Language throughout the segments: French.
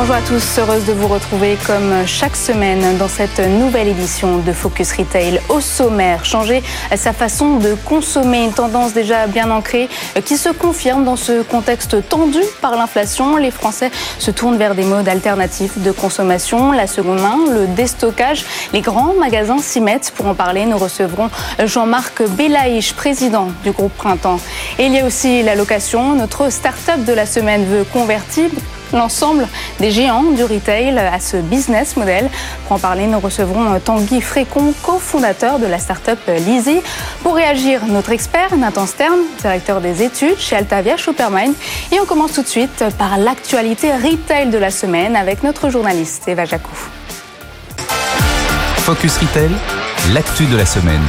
Bonjour à tous, heureuse de vous retrouver comme chaque semaine dans cette nouvelle édition de Focus Retail. Au sommaire, changer sa façon de consommer, une tendance déjà bien ancrée qui se confirme dans ce contexte tendu par l'inflation. Les Français se tournent vers des modes alternatifs de consommation, la seconde main, le déstockage. Les grands magasins s'y mettent. Pour en parler, nous recevrons Jean-Marc Belaïch, président du groupe Printemps. Et il y a aussi la location. Notre start-up de la semaine veut convertir l'ensemble des géants du retail à ce business model. Pour en parler, nous recevrons Tanguy Frécon, cofondateur de la start-up Lizzy. Pour réagir, notre expert Nathan Stern, directeur des études chez Altavia Supermind. Et on commence tout de suite par l'actualité retail de la semaine avec notre journaliste Eva Jacou. Focus Retail, l'actu de la semaine.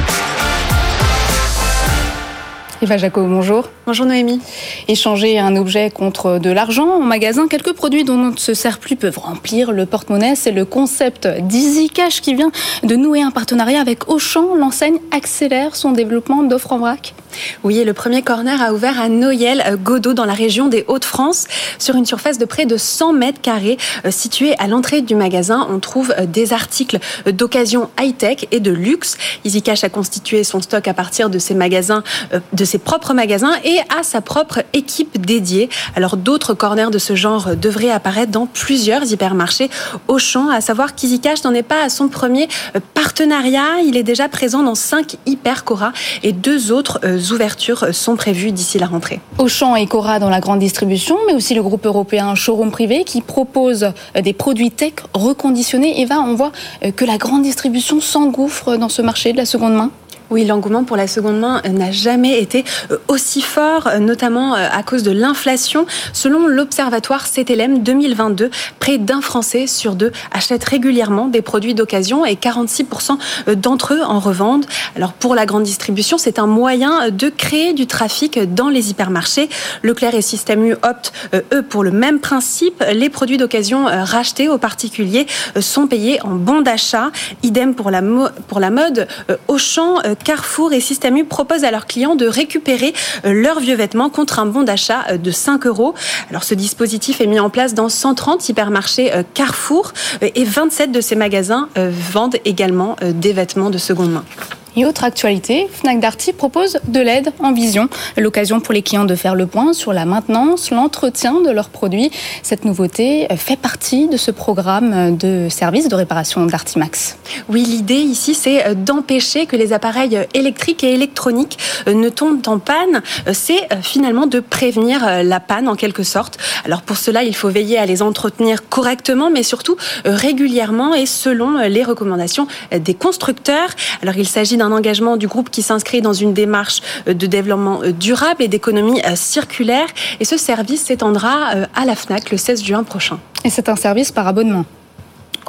Eva Jaco, bonjour. Bonjour Noémie. Échanger un objet contre de l'argent en magasin, quelques produits dont on ne se sert plus peuvent remplir le porte-monnaie. C'est le concept d'Easy Cash qui vient de nouer un partenariat avec Auchan. L'enseigne accélère son développement d'offres en vrac. Oui, et le premier corner a ouvert à Noyel, Godot, dans la région des Hauts-de-France, sur une surface de près de 100 mètres carrés. Située à l'entrée du magasin, on trouve des articles d'occasion high-tech et de luxe. Easy a constitué son stock à partir de ses magasins, de ses propres magasins et a sa propre équipe dédiée. Alors d'autres corners de ce genre devraient apparaître dans plusieurs hypermarchés Auchan, à savoir qu'Easy n'en est pas à son premier partenariat. Il est déjà présent dans 5 hyper Cora et deux autres ouvertures sont prévues d'ici la rentrée. Auchan et Cora dans la grande distribution, mais aussi le groupe européen Showroom Privé qui propose des produits tech reconditionnés. Eva, on voit que la grande distribution s'engouffre dans ce marché de la seconde main. Oui, l'engouement pour la seconde main n'a jamais été aussi fort, notamment à cause de l'inflation. Selon l'Observatoire CTLM 2022, près d'un Français sur deux achète régulièrement des produits d'occasion et 46% d'entre eux en revendent. Alors pour la grande distribution, c'est un moyen de créer du trafic dans les hypermarchés. Leclerc et Système U optent, eux, pour le même principe. Les produits d'occasion rachetés aux particuliers sont payés en bons d'achat. Idem pour la, pour la mode. Auchan Carrefour et Système proposent à leurs clients de récupérer leurs vieux vêtements contre un bon d'achat de 5 euros. Alors ce dispositif est mis en place dans 130 hypermarchés Carrefour et 27 de ces magasins vendent également des vêtements de seconde main. Autre actualité, Fnac Darty propose de l'aide en vision, l'occasion pour les clients de faire le point sur la maintenance, l'entretien de leurs produits. Cette nouveauté fait partie de ce programme de service de réparation d'Artimax. Oui, l'idée ici, c'est d'empêcher que les appareils électriques et électroniques ne tombent en panne. C'est finalement de prévenir la panne en quelque sorte. Alors pour cela, il faut veiller à les entretenir correctement, mais surtout régulièrement et selon les recommandations des constructeurs. Alors il s'agit d'un engagement du groupe qui s'inscrit dans une démarche de développement durable et d'économie circulaire. Et ce service s'étendra à la FNAC le 16 juin prochain. Et c'est un service par abonnement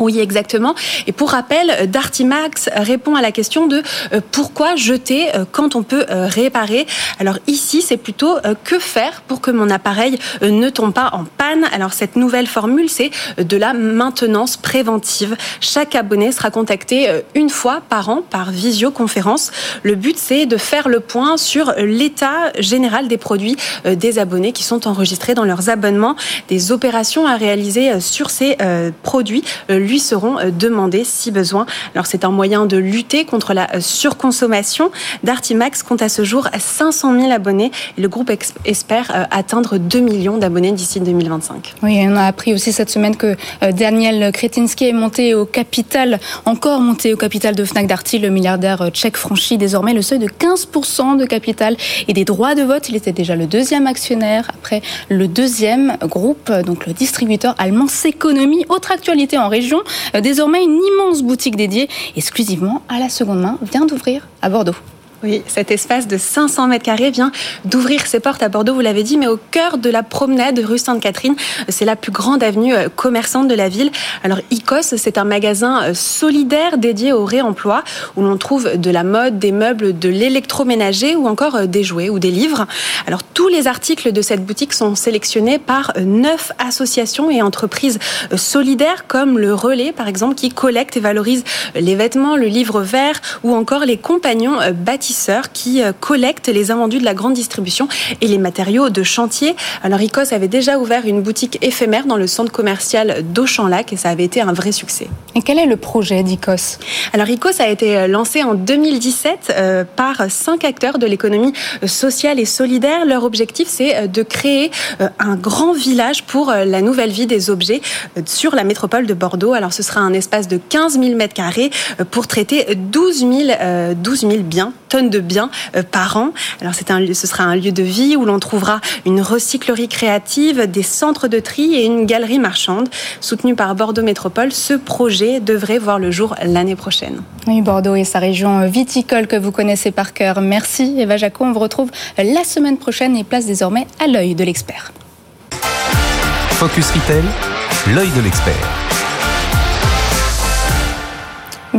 oui, exactement. Et pour rappel, Dartimax répond à la question de pourquoi jeter quand on peut réparer. Alors ici, c'est plutôt que faire pour que mon appareil ne tombe pas en panne. Alors cette nouvelle formule, c'est de la maintenance préventive. Chaque abonné sera contacté une fois par an par visioconférence. Le but, c'est de faire le point sur l'état général des produits des abonnés qui sont enregistrés dans leurs abonnements. Des opérations à réaliser sur ces produits lui seront demandés si besoin. Alors c'est un moyen de lutter contre la surconsommation. Dartimax compte à ce jour 500 000 abonnés le groupe espère atteindre 2 millions d'abonnés d'ici 2025. Oui, on a appris aussi cette semaine que Daniel Kretinsky est monté au capital, encore monté au capital de Fnac Darty. Le milliardaire tchèque franchit désormais le seuil de 15% de capital et des droits de vote. Il était déjà le deuxième actionnaire après le deuxième groupe, donc le distributeur allemand S'économie. Autre actualité en région, Lyon. Désormais, une immense boutique dédiée exclusivement à la seconde main vient d'ouvrir à Bordeaux. Oui, cet espace de 500 mètres carrés vient d'ouvrir ses portes à Bordeaux, vous l'avez dit, mais au cœur de la promenade rue Sainte-Catherine. C'est la plus grande avenue euh, commerçante de la ville. Alors, ICOS, c'est un magasin euh, solidaire dédié au réemploi où l'on trouve de la mode, des meubles, de l'électroménager ou encore euh, des jouets ou des livres. Alors, tous les articles de cette boutique sont sélectionnés par neuf associations et entreprises solidaires comme le Relais, par exemple, qui collecte et valorise les vêtements, le livre vert ou encore les compagnons bâtis qui euh, collectent les invendus de la grande distribution et les matériaux de chantier. Alors ICOS avait déjà ouvert une boutique éphémère dans le centre commercial d'Auchan-Lac et ça avait été un vrai succès. Et quel est le projet d'ICOS? Alors ICOS a été euh, lancé en 2017 euh, par cinq acteurs de l'économie sociale et solidaire. Leur objectif, c'est de créer un grand village pour la nouvelle vie des objets sur la métropole de Bordeaux. Alors ce sera un espace de 15 000 mètres carrés pour traiter 12 000, 12 000 biens de biens euh, par an. Alors c'est un, ce sera un lieu de vie où l'on trouvera une recyclerie créative, des centres de tri et une galerie marchande. Soutenu par Bordeaux Métropole, ce projet devrait voir le jour l'année prochaine. Oui, Bordeaux et sa région viticole que vous connaissez par cœur. Merci Eva Jaco. On vous retrouve la semaine prochaine et place désormais à l'œil de l'expert. Focus Retail, l'œil de l'expert.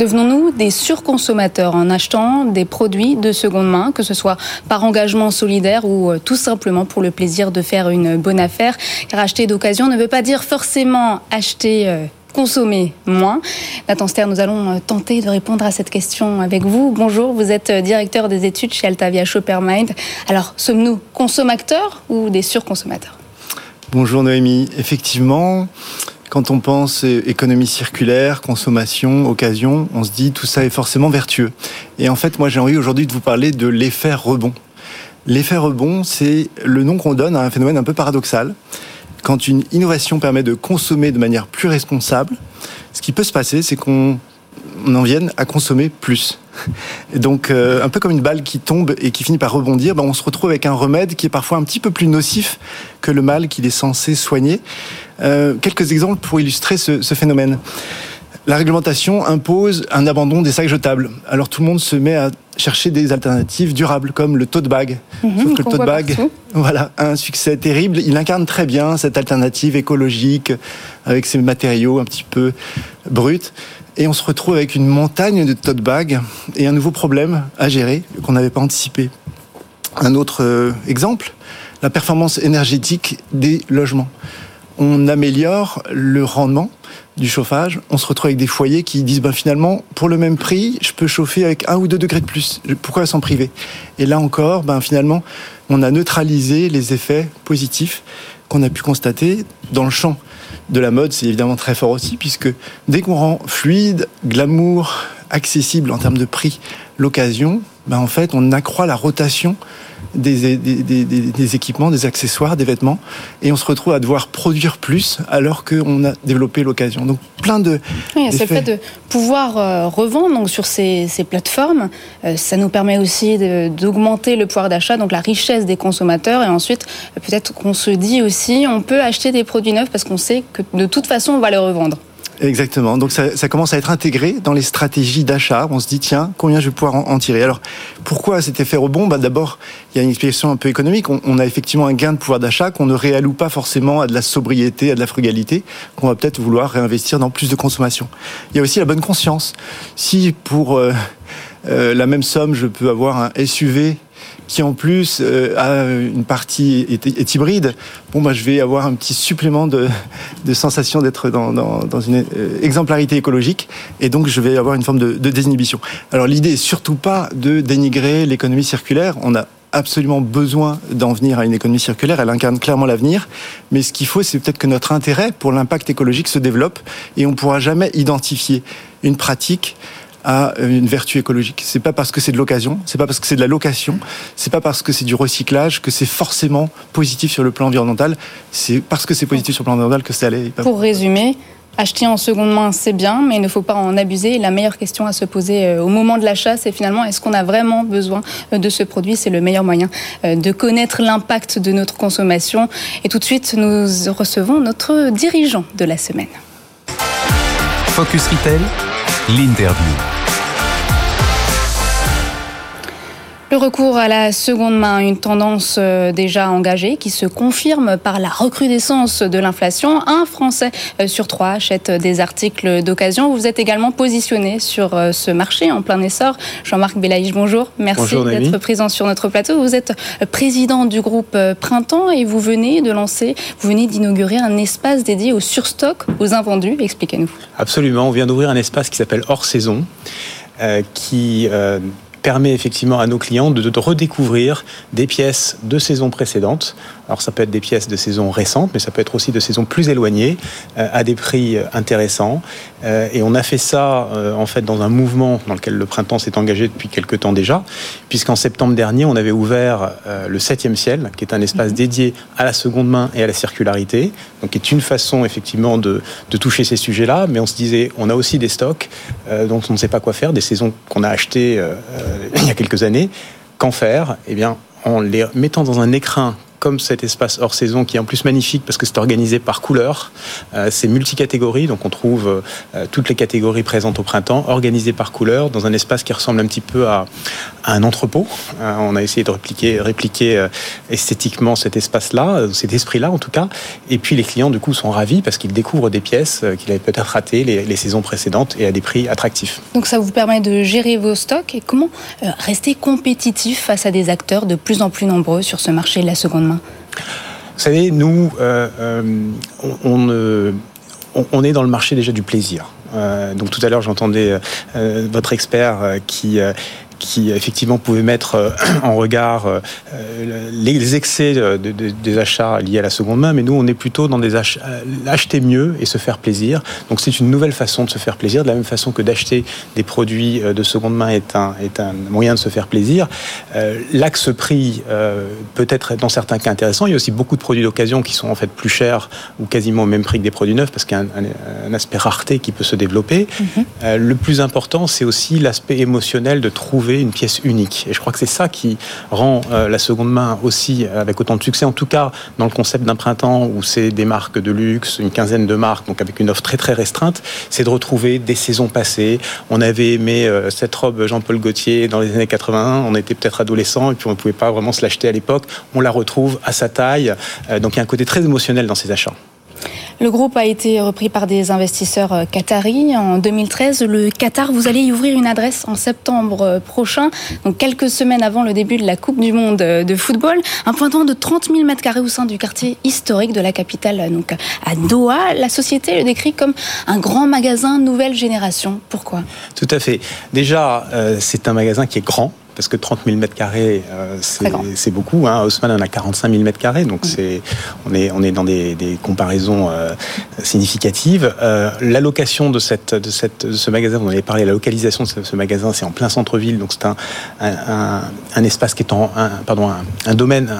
Devenons-nous des surconsommateurs en achetant des produits de seconde main, que ce soit par engagement solidaire ou euh, tout simplement pour le plaisir de faire une bonne affaire Car acheter d'occasion ne veut pas dire forcément acheter euh, consommer moins Nathan Ster, nous allons euh, tenter de répondre à cette question avec vous. Bonjour, vous êtes directeur des études chez Altavia Shoppermind. Alors, sommes-nous consommateurs ou des surconsommateurs? Bonjour Noémie. Effectivement, quand on pense économie circulaire, consommation, occasion, on se dit tout ça est forcément vertueux. Et en fait, moi j'ai envie aujourd'hui de vous parler de l'effet rebond. L'effet rebond, c'est le nom qu'on donne à un phénomène un peu paradoxal. Quand une innovation permet de consommer de manière plus responsable, ce qui peut se passer, c'est qu'on en vienne à consommer plus. Donc, euh, un peu comme une balle qui tombe et qui finit par rebondir, ben, on se retrouve avec un remède qui est parfois un petit peu plus nocif que le mal qu'il est censé soigner. Euh, quelques exemples pour illustrer ce, ce phénomène. La réglementation impose un abandon des sacs jetables. Alors tout le monde se met à chercher des alternatives durables, comme le tote bag. Mhm, Sauf que le tote bag, voilà, a un succès terrible. Il incarne très bien cette alternative écologique, avec ses matériaux un petit peu bruts. Et on se retrouve avec une montagne de tote bags et un nouveau problème à gérer qu'on n'avait pas anticipé. Un autre euh, exemple, la performance énergétique des logements on améliore le rendement du chauffage, on se retrouve avec des foyers qui disent ben finalement pour le même prix, je peux chauffer avec un ou deux degrés de plus. Pourquoi s'en priver? Et là encore, ben finalement, on a neutralisé les effets positifs qu'on a pu constater dans le champ de la mode. C'est évidemment très fort aussi puisque dès qu'on rend fluide, glamour, accessible en termes de prix, l'occasion, ben en fait, on accroît la rotation des, des, équipements, des accessoires, des vêtements, et on se retrouve à devoir produire plus alors qu'on a développé l'occasion. Donc plein de... Oui, c'est le fait de pouvoir euh, revendre donc, sur ces, plateformes. Euh, ça nous permet aussi d'augmenter le pouvoir d'achat, donc la richesse des consommateurs, et ensuite peut-être qu'on se dit aussi on peut acheter des produits neufs parce qu'on sait que de toute façon on va les revendre. Exactement. Donc ça, ça, commence à être intégré dans les stratégies d'achat. On se dit tiens, combien je vais pouvoir en, tirer? Alors pourquoi cet effet rebond? Bah, D'abord, il y a une explication un peu économique. On, on a effectivement un gain de pouvoir d'achat qu'on ne réalloue pas forcément à de la sobriété, à de la frugalité, qu'on va peut-être vouloir réinvestir dans plus de consommation. Il y a aussi la bonne conscience. Si pour euh, euh, la même somme, je peux avoir un SUV qui en plus euh, a une partie est, hybride, bon bah je vais avoir un petit supplément de, de sensation d'être dans, une euh, exemplarité écologique et donc je vais avoir une forme de, de désinhibition. Alors l'idée est surtout pas de dénigrer l'économie circulaire. On a absolument besoin d'en venir à une économie circulaire, elle incarne clairement l'avenir, mais ce qu'il faut, c'est peut-être que notre intérêt pour l'impact écologique se développe et on ne pourra jamais identifier une pratique à une vertu écologique. C'est pas parce que c'est de l'occasion, c'est pas parce que c'est de la location, c'est pas parce que c'est du recyclage que c'est forcément positif sur le plan environnemental. C'est parce que c'est positif sur le plan environnemental que c'est allé. Pour résumer, acheter en seconde main, c'est bien, mais il ne faut pas en abuser. La meilleure question à se poser euh, au moment de l'achat, c'est finalement est-ce qu'on a vraiment besoin euh, de ce produit? C'est le meilleur moyen euh, de connaître l'impact de notre consommation. Et tout de suite, nous recevons notre dirigeant de la semaine. Focus Retail, l'interview. Le recours à la seconde main, une tendance euh, déjà engagée qui se confirme par la recrudescence de l'inflation. Un Français euh, sur trois achète des articles d'occasion. Vous êtes également positionné sur euh, ce marché en plein essor. Jean-Marc Belaïch, bonjour. Merci d'être présent sur notre plateau. Vous êtes président du groupe Printemps et vous venez de lancer, vous venez d'inaugurer un espace dédié au surstock, aux invendus. Expliquez-nous. Absolument. On vient d'ouvrir un espace qui s'appelle Hors Saison. qui permet effectivement à nos clients de, redécouvrir des pièces de saisons précédentes. Alors ça peut être des pièces de saison récentes, mais ça peut être aussi de saisons plus éloignées, euh, à des prix euh, intéressants. Euh, et on a fait ça en fait dans un mouvement dans lequel le printemps s'est engagé depuis quelques temps déjà, puisqu'en septembre dernier, on avait ouvert le 7e ciel, qui est un espace mhm. dédié à la seconde main et à la circularité, donc qui est une façon effectivement de, de toucher ces sujets-là. Mais on se disait, on a aussi des stocks dont on ne sait pas quoi faire, des saisons qu'on a achetées il y a quelques années. Qu'en faire? Eh bien, en les mettant dans un écrin comme cet espace hors saison qui est en plus magnifique parce que c'est organisé par couleur. Euh, c'est multicatégorie, donc on trouve euh, toutes les catégories présentes au printemps, organisées par couleur, dans un espace qui ressemble un petit peu à, un entrepôt. Euh, on a essayé de répliquer, répliquer esthétiquement cet espace-là, cet esprit-là en tout cas. Et puis les clients du coup sont ravis parce qu'ils découvrent des pièces qu'ils avaient peut-être ratées les, les, saisons précédentes et à des prix attractifs. Donc ça vous permet de gérer vos stocks et comment rester compétitif face à des acteurs de plus en plus nombreux sur ce marché de la seconde main? Vous savez, nous, euh, euh, on, est dans le marché déjà du plaisir. Euh, donc tout à l'heure, j'entendais votre expert qui qui effectivement pouvait mettre euh, en regard euh, les excès des achats liés à la seconde main, mais nous on est plutôt dans des achats, euh, acheter mieux et se faire plaisir. Donc c'est une nouvelle façon de se faire plaisir, de la même façon que d'acheter des produits de seconde main est un, est un moyen de se faire plaisir. L'axe prix peut être dans certains cas intéressant. Il y a aussi beaucoup de produits d'occasion qui sont en fait plus chers ou quasiment au même prix que des produits neufs parce qu'il y a un, aspect rareté qui peut se développer. Mm-hmm. le plus important, c'est aussi l'aspect émotionnel de trouver une pièce unique. Et je crois que c'est ça qui rend euh, la seconde main aussi avec autant de succès, en tout cas dans le concept d'un printemps où c'est des marques de luxe, une quinzaine de marques, donc avec une offre très très restreinte, c'est de retrouver des saisons passées. On avait aimé euh, cette robe Jean-Paul Gaultier dans les années 81, on était peut-être adolescent et puis on ne pouvait pas vraiment se l'acheter à l'époque. On la retrouve à sa taille, euh, donc il y a un côté très émotionnel dans ces achats. Le groupe a été repris par des investisseurs euh, qataris en 2013. Le Qatar, vous allez y ouvrir une adresse en septembre euh, prochain, donc quelques semaines avant le début de la Coupe du Monde euh, de football. Un pointant de 30 000 mètres carrés au sein du quartier historique de la capitale, donc à Doha. La société le décrit comme un grand magasin nouvelle génération. Pourquoi? Tout à fait. Déjà, c'est un magasin qui est grand parce que 30 000 mètres carrés, euh, c'est beaucoup. Hein. Haussmann en a 45 000 mètres carrés, donc c'est on est on est dans des, comparaisons euh, significatives. Euh, l'allocation de cette de cette ce magasin, vous en avez parlé, la localisation de ce, magasin, c'est en plein centre-ville, donc c'est un, un, espace qui est en un, pardon un, domaine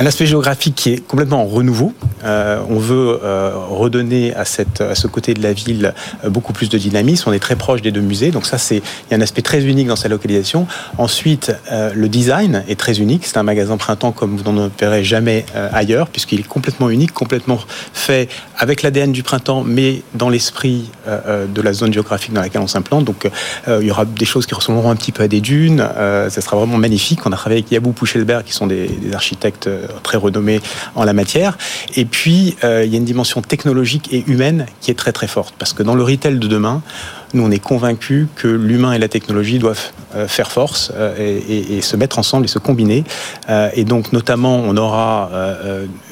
un aspect géographique qui est complètement en renouveau. Euh, on veut euh, redonner à, cette, à ce côté de la ville euh, beaucoup plus de dynamisme. On est très proche des deux musées, donc ça c'est il y a un aspect très unique dans sa localisation. Ensuite, le design est très unique. C'est un magasin printemps comme vous n'en opérez jamais ailleurs, puisqu'il est complètement unique, complètement fait avec l'ADN du printemps, mais dans l'esprit de la zone géographique dans laquelle on s'implante. Donc il y aura des choses qui ressembleront un petit peu à des dunes. ça sera vraiment magnifique. On a travaillé avec Yabou Pouchelberg, qui sont des, des architectes très renommés en la matière. Et puis, euh, il y a une dimension technologique et humaine qui est très très forte. Parce que dans le retail de demain, nous, on est convaincus que l'humain et la technologie doivent euh, faire force euh, et, se mettre ensemble et se combiner. et donc, notamment, on aura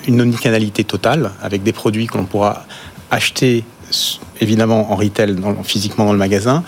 une omnicanalité totale avec des produits que l'on pourra acheter évidemment en retail, physiquement dans le magasin,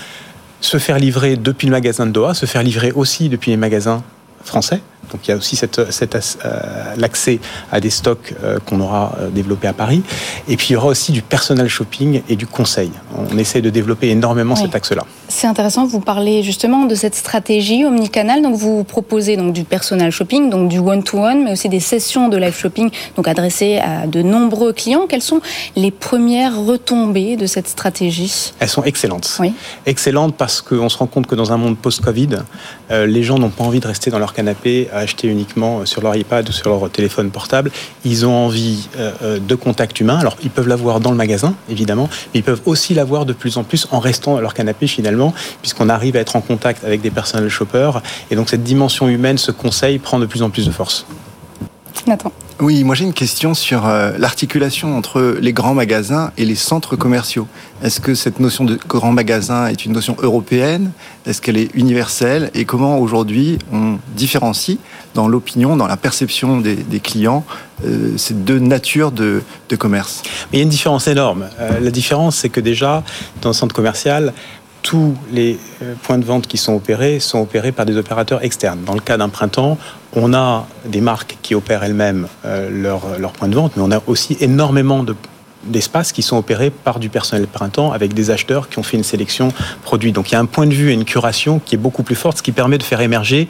se faire livrer depuis le magasin de Doha, se faire livrer aussi depuis les magasins français. Donc il y a aussi cette, euh, l'accès à des stocks euh, qu'on aura euh, développés à Paris. Et puis il y aura aussi du personnel shopping et du conseil. On essaie de développer énormément cet axe-là. C'est intéressant, vous parlez justement de cette stratégie omnicanal. Donc vous proposez donc du personal shopping, donc du one-to-one, mais aussi des sessions de live shopping donc adressées à de nombreux clients. Quelles sont les premières retombées de cette stratégie? Elles sont excellentes. Oui. Excellentes parce qu'on se rend compte que dans un monde post-Covid, euh, les gens n'ont pas envie de rester dans leur canapé à acheter uniquement sur leur iPad ou sur leur téléphone portable. Ils ont envie euh, euh, de contact humain. Alors ils peuvent l'avoir dans le magasin, évidemment, mais ils peuvent aussi l'avoir de plus en plus en restant dans leur canapé finalement, puisqu'on arrive à être en contact avec des personnels shoppers. Et donc cette dimension humaine, ce conseil prend de plus en plus de force. Nathan. Oui, moi j'ai une question sur euh, l'articulation entre les grands magasins et les centres commerciaux. Est-ce que cette notion de grand magasin est une notion européenne? Est-ce qu'elle est universelle? Et comment aujourd'hui on différencie dans l'opinion, dans la perception des, clients, euh, ces deux natures de, commerce? Il y a une différence énorme. Euh, la différence, c'est que déjà, dans un centre commercial, tous les euh, points de vente qui sont opérés sont opérés par des opérateurs externes. Dans le cas d'un printemps, on a des marques qui opèrent elles-mêmes euh, leurs leur points de vente, mais on a aussi énormément de d'espaces qui sont opérés par du personnel printemps avec des acheteurs qui ont fait une sélection produit. Donc il y a un point de vue et une curation qui est beaucoup plus forte, ce qui permet de faire émerger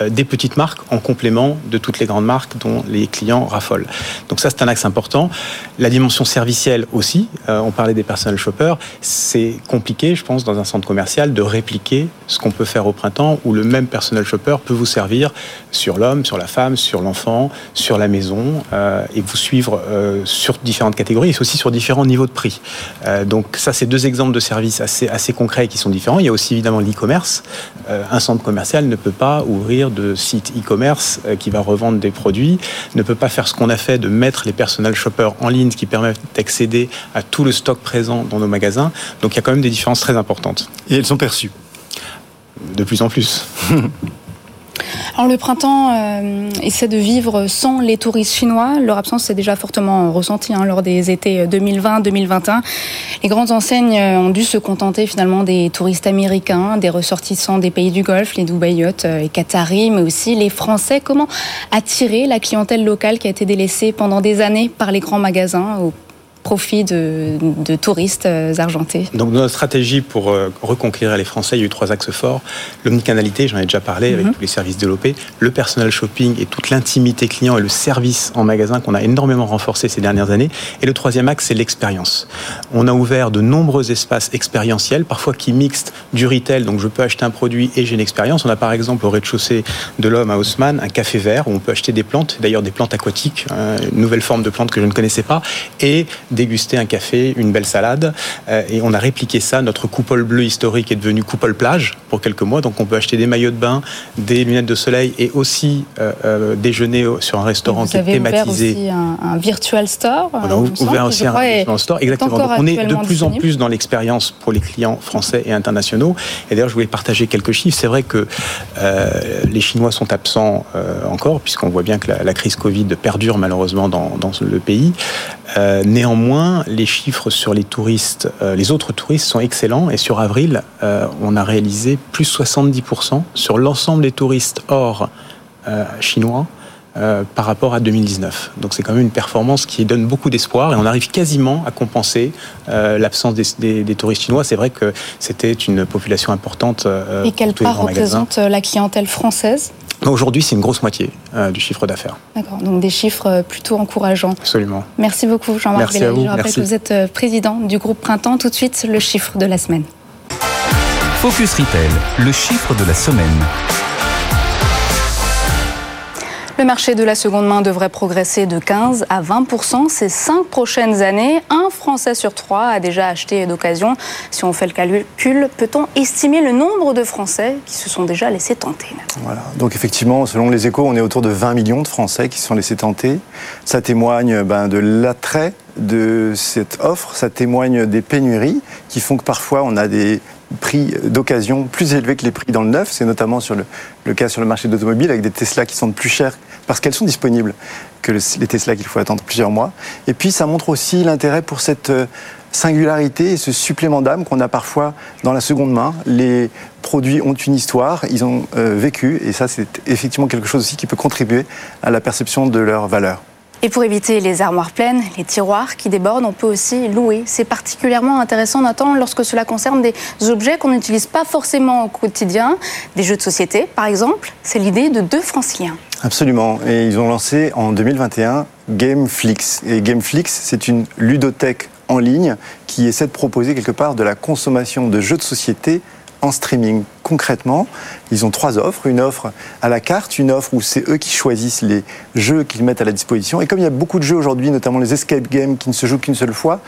euh, des petites marques en complément de toutes les grandes marques dont les clients raffolent. Donc ça c'est un axe important. La dimension servicielle aussi, euh, on parlait des personnel shoppers, c'est compliqué je pense dans un centre commercial de répliquer ce qu'on peut faire au printemps où le même personnel shopper peut vous servir sur l'homme, sur la femme, sur l'enfant, sur la maison euh, et vous suivre sur différentes catégories sur différents niveaux de prix. Euh, donc ça, c'est deux exemples de services assez, assez concrets qui sont différents. Il y a aussi évidemment l'e-commerce. Euh, un centre commercial ne peut pas ouvrir de site e-commerce euh, qui va revendre des produits, ne peut pas faire ce qu'on a fait de mettre les personnels shoppers en ligne, ce qui permet d'accéder à tout le stock présent dans nos magasins. Donc il y a quand même des différences très importantes. Et elles sont perçues De plus en plus. Alors le printemps euh, essaie de vivre sans les touristes chinois. Leur absence s'est déjà fortement ressentie hein, lors des étés 2020-2021. Les grandes enseignes euh, ont dû se contenter finalement des touristes américains, des ressortissants des pays du Golfe, les Dubaïotes euh, Qataris, mais aussi les Français. Comment attirer la clientèle locale qui a été délaissée pendant des années par les grands magasins profit de, touristes euh, argentés. Donc notre stratégie pour euh, reconquérir les Français, il y a eu trois axes forts. L'omnicanalité, j'en ai déjà parlé, avec mhm. tous les services développés. Le personnel shopping et toute l'intimité client et le service en magasin qu'on a énormément renforcé ces dernières années. Et le troisième axe, c'est l'expérience. On a ouvert de nombreux espaces expérientiels, parfois qui mixent du retail, donc je peux acheter un produit et j'ai une expérience. On a par exemple au rez-de-chaussée de l'homme à Haussmann un café vert où on peut acheter des plantes, d'ailleurs des plantes aquatiques, hein, une nouvelle forme de plantes que je ne connaissais pas, et déguster un café, une belle salade. Euh, et on a répliqué ça. Notre coupole bleue historique est devenue coupole plage pour quelques mois. Donc on peut acheter des maillots de bain, des lunettes de soleil et aussi euh, euh, déjeuner sur un restaurant qui est thématisé. Ouvert aussi un, un, virtual store. On a ouvert aussi un virtual store. Exactement. Donc on est de plus en plus dans l'expérience pour les clients français et internationaux. Et d'ailleurs, je voulais partager quelques chiffres. C'est vrai que les Chinois sont absents encore, puisqu'on voit bien que la, crise Covid perdure malheureusement dans, dans le pays. Néanmoins, les chiffres sur les touristes, euh, les autres touristes sont excellents. Et sur avril, euh, on a réalisé plus 70% sur l'ensemble des touristes hors euh, chinois. par rapport à 2019. Donc c'est quand même une performance qui donne beaucoup d'espoir et on arrive quasiment à compenser l'absence des, touristes chinois. C'est vrai que c'était une population importante. et quelle part représente la clientèle française? Aujourd'hui, c'est une grosse moitié euh, du chiffre d'affaires. D'accord, donc des chiffres euh, plutôt encourageants. Absolument. Merci beaucoup, Jean-Marc Je rappelle que vous êtes euh, président du groupe Printemps. Tout de suite, le chiffre de la semaine. Focus Retail, le chiffre de la semaine. Le marché de la seconde main devrait progresser de 15 à 20% ces cinq prochaines années. Un Français sur trois a déjà acheté d'occasion. Si on fait le calcul, peut-on estimer le nombre de Français qui se sont déjà laissés tenter? Voilà. Donc effectivement, selon les échos, on est autour de 20 millions de Français qui se sont laissés tenter. Ça témoigne ben, de l'attrait de cette offre, ça témoigne des pénuries qui font que parfois on a des prix d'occasion plus élevés que les prix dans le neuf. C'est notamment sur le, cas sur le marché d'automobile avec des Tesla qui sont plus chers parce qu'elles sont disponibles que les Tesla qu'il faut attendre plusieurs mois. Et puis ça montre aussi l'intérêt pour cette euh, singularité et ce supplément d'âme qu'on a parfois dans la seconde main. Les produits ont une histoire, ils ont euh, vécu, et ça c'est effectivement quelque chose aussi qui peut contribuer à la perception de leur valeur. Et pour éviter les armoires pleines, les tiroirs qui débordent, on peut aussi louer. C'est particulièrement intéressant, Nathan, lorsque cela concerne des objets qu'on n'utilise pas forcément au quotidien, des jeux de société par exemple. C'est l'idée de deux franciliens. Absolument. Et ils ont lancé en 2021 Gameflix. Et Gameflix, c'est une ludothèque en ligne qui essaie de proposer quelque part de la consommation de jeux de société en streaming. Concrètement, ils ont trois offres. Une offre à la carte, une offre où c'est eux qui choisissent les jeux qu'ils mettent à la disposition. Et comme il y a beaucoup de jeux aujourd'hui, notamment les escape games qui ne se jouent qu'une seule fois,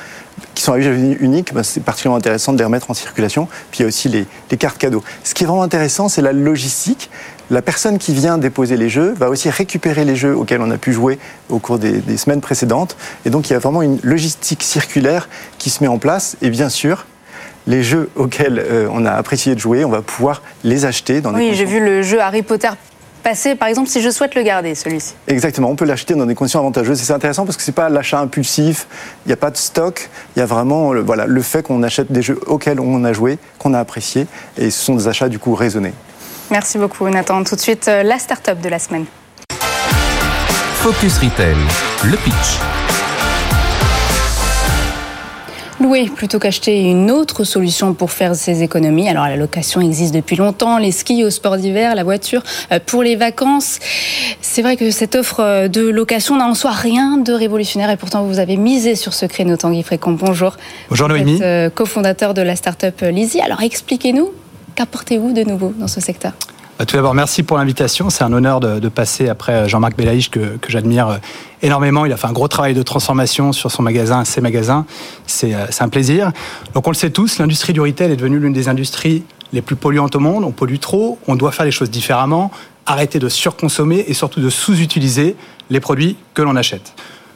qui sont à usage unique, bah, c'est particulièrement intéressant de les remettre en circulation. Puis il y a aussi les, cartes cadeaux. Ce qui est vraiment intéressant, c'est la logistique. La personne qui vient déposer les jeux va aussi récupérer les jeux auxquels on a pu jouer au cours des semaines précédentes. Et donc il y a vraiment une logistique circulaire qui se met en place. Et bien sûr, les jeux auxquels euh, on a apprécié de jouer, on va pouvoir les acheter dans des Oui, j'ai vu le jeu Harry Potter passer, par exemple, si je souhaite le garder, celui-ci. Exactement, on peut l'acheter dans des conditions avantageuses. Et c'est intéressant parce que c'est pas l'achat impulsif, il n'y a pas de stock, il y a vraiment le, voilà, le fait qu'on achète des jeux auxquels on a joué, qu'on a apprécié, et ce sont des achats du coup raisonnés. Merci beaucoup, Nathan. Tout de suite, euh, la start-up de la semaine. Focus Retail, le pitch. Louer plutôt qu'acheter une autre solution pour faire ses économies. Alors la location existe depuis longtemps, les skis au sport d'hiver, la voiture euh, pour les vacances. C'est vrai que cette offre euh, de location n'a en soi rien de révolutionnaire et pourtant vous avez misé sur ce créneau Tanguy Frécombe. Bonjour. Bonjour Noémie. Vous êtes euh, cofondateur de la start-up Lizzy. Alors expliquez-nous, qu'apportez-vous de nouveau dans ce secteur? Tout d'abord, merci pour l'invitation. C'est un honneur de, passer après Jean-Marc Belaïch, que, j'admire énormément. Il a fait un gros travail de transformation sur son magasin, ses magasins. C'est un plaisir. Donc, on le sait tous, l'industrie du retail est devenue l'une des industries les plus polluantes au monde. On pollue trop, on doit faire les choses différemment, arrêter de surconsommer et surtout de sous-utiliser les produits que l'on achète.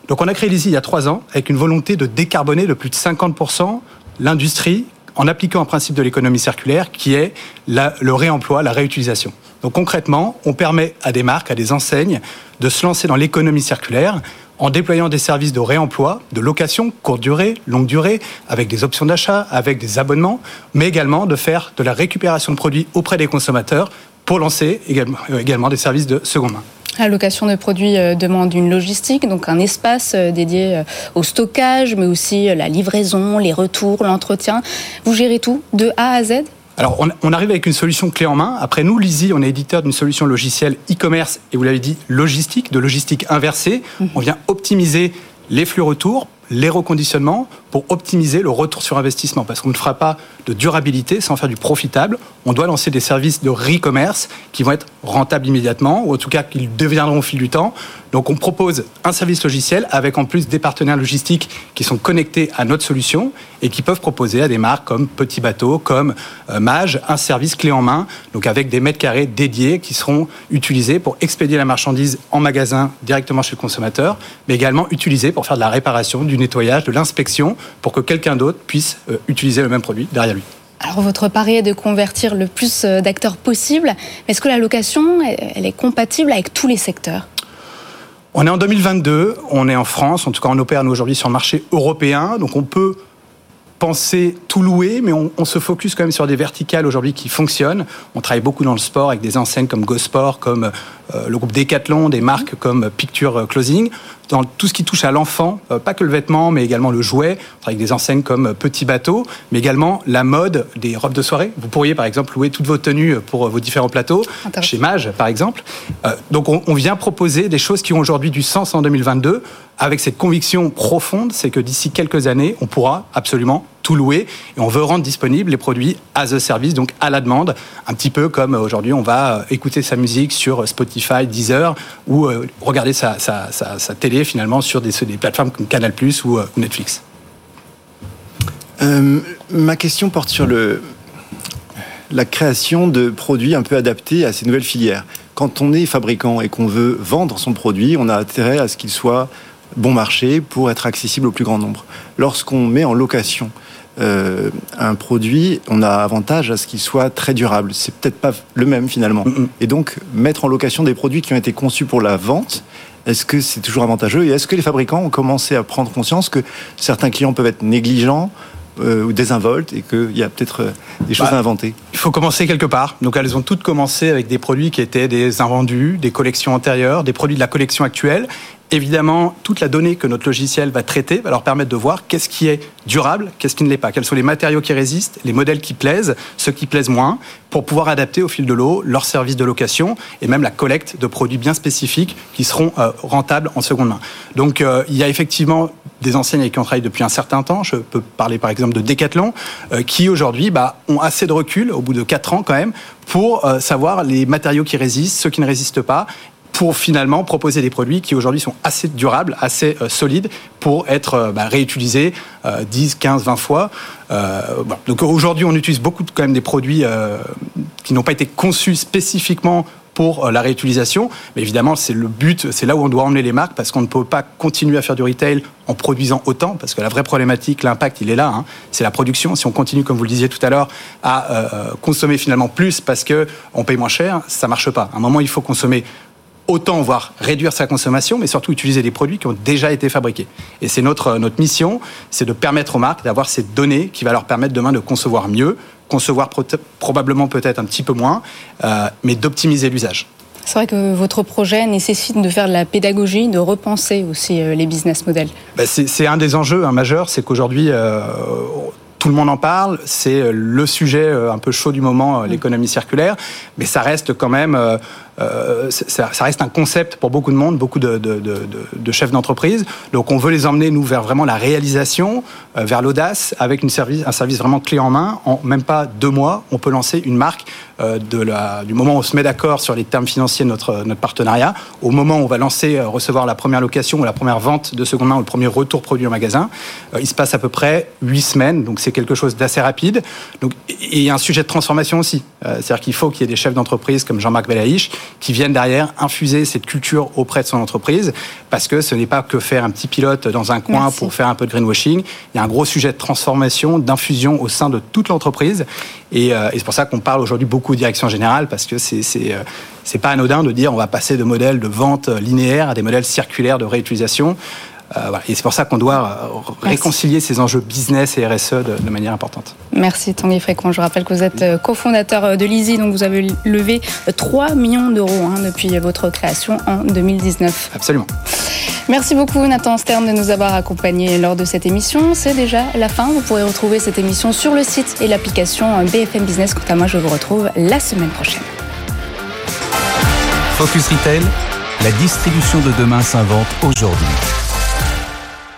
Donc, on a créé l'ISI il y a trois ans avec une volonté de décarboner de plus de 50% l'industrie en appliquant un principe de l'économie circulaire qui est le réemploi, la réutilisation. Donc concrètement, on permet à des marques, à des enseignes de se lancer dans l'économie circulaire en déployant des services de réemploi, de location, courte durée, longue durée, avec des options d'achat, avec des abonnements, mais également de faire de la récupération de produits auprès des consommateurs pour lancer également, euh, des services de seconde main. La location de produits euh, demande une logistique, donc un espace euh, dédié euh, au stockage, mais aussi la livraison, les retours, l'entretien. Vous gérez tout de A à Z? Alors, on, arrive avec une solution clé en main. Après nous, Lizzy, on est éditeur d'une solution logicielle e-commerce et vous l'avez dit, logistique, de logistique inversée. Mhm. On vient optimiser les flux retours les reconditionnements pour optimiser le retour sur investissement. Parce qu'on ne fera pas de durabilité sans faire du profitable. On doit lancer des services de re-commerce qui vont être rentables immédiatement, ou en tout cas qui deviendront au fil du temps. Donc on propose un service logiciel avec en plus des partenaires logistiques qui sont connectés à notre solution et qui peuvent proposer à des marques comme Petit Bateau, comme euh, Mage, un service clé en main, donc avec des mètres carrés dédiés qui seront utilisés pour expédier la marchandise en magasin directement chez le consommateur, mais également utilisés pour faire de la réparation, du nettoyage, de l'inspection, pour que quelqu'un d'autre puisse euh, utiliser le même produit derrière lui. Alors votre pari est de convertir le plus euh, d'acteurs possible. Est-ce que la location, elle est compatible avec tous les secteurs? On est en 2022, on est en France, en tout cas on opère nous aujourd'hui sur le marché européen, donc on peut penser tout louer, mais on, se focus quand même sur des verticales aujourd'hui qui fonctionnent. On travaille beaucoup dans le sport avec des enseignes comme GoSport, comme euh, le groupe Decathlon, des marques comme Picture Closing dans tout ce qui touche à l'enfant, euh, pas que le vêtement, mais également le jouet, avec des enseignes comme Petit Bateau, mais également la mode des robes de soirée. Vous pourriez par exemple louer toutes vos tenues pour vos différents plateaux, chez Mage par exemple. Euh, donc on, vient proposer des choses qui ont aujourd'hui du sens en 2022, avec cette conviction profonde, c'est que d'ici quelques années, on pourra absolument tout louer et on veut rendre disponibles les produits as a service, donc à la demande, un petit peu comme aujourd'hui on va écouter sa musique sur Spotify, Deezer ou euh, regarder sa, télé finalement sur des, plateformes comme Canal ou, euh, Netflix euh, Ma question porte sur le, la création de produits un peu adaptés à ces nouvelles filières. Quand on est fabricant et qu'on veut vendre son produit, on a intérêt à ce qu'il soit bon marché pour être accessible au plus grand nombre. Lorsqu'on met en location euh, un produit, on a avantage à ce qu'il soit très durable. C'est peut-être pas le même finalement. Et donc mettre en location des produits qui ont été conçus pour la vente est-ce que c'est toujours avantageux? Et est-ce que les fabricants ont commencé à prendre conscience que certains clients peuvent être négligents euh, ou désinvoltes et qu'il y a peut-être euh, des choses bah, à inventer? Il faut commencer quelque part. Donc elles ont toutes commencé avec des produits qui étaient des invendus, des collections antérieures, des produits de la collection actuelle évidemment, toute la donnée que notre logiciel va traiter va leur permettre de voir qu'est-ce qui est durable, qu'est-ce qui ne l'est pas, quels sont les matériaux qui résistent, les modèles qui plaisent, ceux qui plaisent moins, pour pouvoir adapter au fil de l'eau leur service de location et même la collecte de produits bien spécifiques qui seront euh, rentables en seconde main. Donc euh, il y a effectivement des enseignes avec qui on travaille depuis un certain temps. Je peux parler par exemple de Decathlon, euh, qui aujourd'hui bah, ont assez de recul, au bout de 4 ans quand même, pour savoir les matériaux qui résistent, ceux qui ne résistent pas, pour finalement proposer des produits qui aujourd'hui sont assez durables, assez euh, solides pour être euh, bah, réutilisés 10, 15, 20 fois. Euh, Donc aujourd'hui, on utilise beaucoup quand même des produits euh, qui n'ont pas été conçus spécifiquement pour la réutilisation. Mais évidemment, c'est le but, c'est là où on doit emmener les marques parce qu'on ne peut pas continuer à faire du retail en produisant autant parce que la vraie problématique, l'impact, il est là. Hein. C'est la production. Si on continue, comme vous le disiez tout à l'heure, à euh, consommer finalement plus parce que on paye moins cher, ça marche pas. À un moment, il faut consommer autant voir réduire sa consommation, mais surtout utiliser des produits qui ont déjà été fabriqués. Et c'est notre, notre mission, c'est de permettre aux marques d'avoir ces données qui va leur permettre demain de concevoir mieux, concevoir probablement peut-être un petit peu moins, euh, mais d'optimiser l'usage. C'est vrai que votre projet nécessite de faire de la pédagogie, de repenser aussi euh, les business models. Ben c'est un des enjeux hein, majeurs, c'est qu'aujourd'hui, euh, tout le monde en parle, c'est le sujet un peu chaud du moment, l'économie circulaire, mais ça reste quand même euh, ça, reste un concept pour beaucoup de monde, beaucoup de, chefs d'entreprise. Donc on veut les emmener, nous, vers vraiment la réalisation, euh, vers l'audace, avec un service vraiment clé en main. En même pas deux mois, on peut lancer une marque euh, du moment où on se met d'accord sur les termes financiers de notre, partenariat, au moment où on va lancer, recevoir la première location ou la première vente de seconde main ou le premier retour produit au magasin, il se passe à peu près huit semaines, donc c'est quelque chose d'assez rapide. Et il y a un sujet de transformation aussi. C'est-à-dire qu'il faut qu'il y ait des chefs d'entreprise comme Jean-Marc Belaïch qui viennent derrière infuser cette culture auprès de son entreprise, parce que ce n'est pas que faire un petit pilote dans un coin pour faire un peu de greenwashing. Il y a un gros sujet de transformation, d'infusion au sein de toute l'entreprise. Et, euh, c'est pour ça qu'on parle aujourd'hui beaucoup de direction générale, parce que c'est c'est euh, pas anodin de dire on va passer de modèles de vente linéaire à des modèles circulaires de réutilisation. Euh, Et c'est pour ça qu'on doit euh, réconcilier ces enjeux business et RSE de, manière importante. Merci Tanguy Fréquent. Je rappelle que vous êtes euh, cofondateur de l'ISI, donc vous avez levé 3 millions d'euros hein, depuis votre création en 2019. Absolument. Merci beaucoup Nathan Stern de nous avoir accompagnés lors de cette émission. C'est déjà la fin. Vous pourrez retrouver cette émission sur le site et l'application BFM Business. Quant à moi, je vous retrouve la semaine prochaine. Focus Retail, la distribution de demain s'invente aujourd'hui.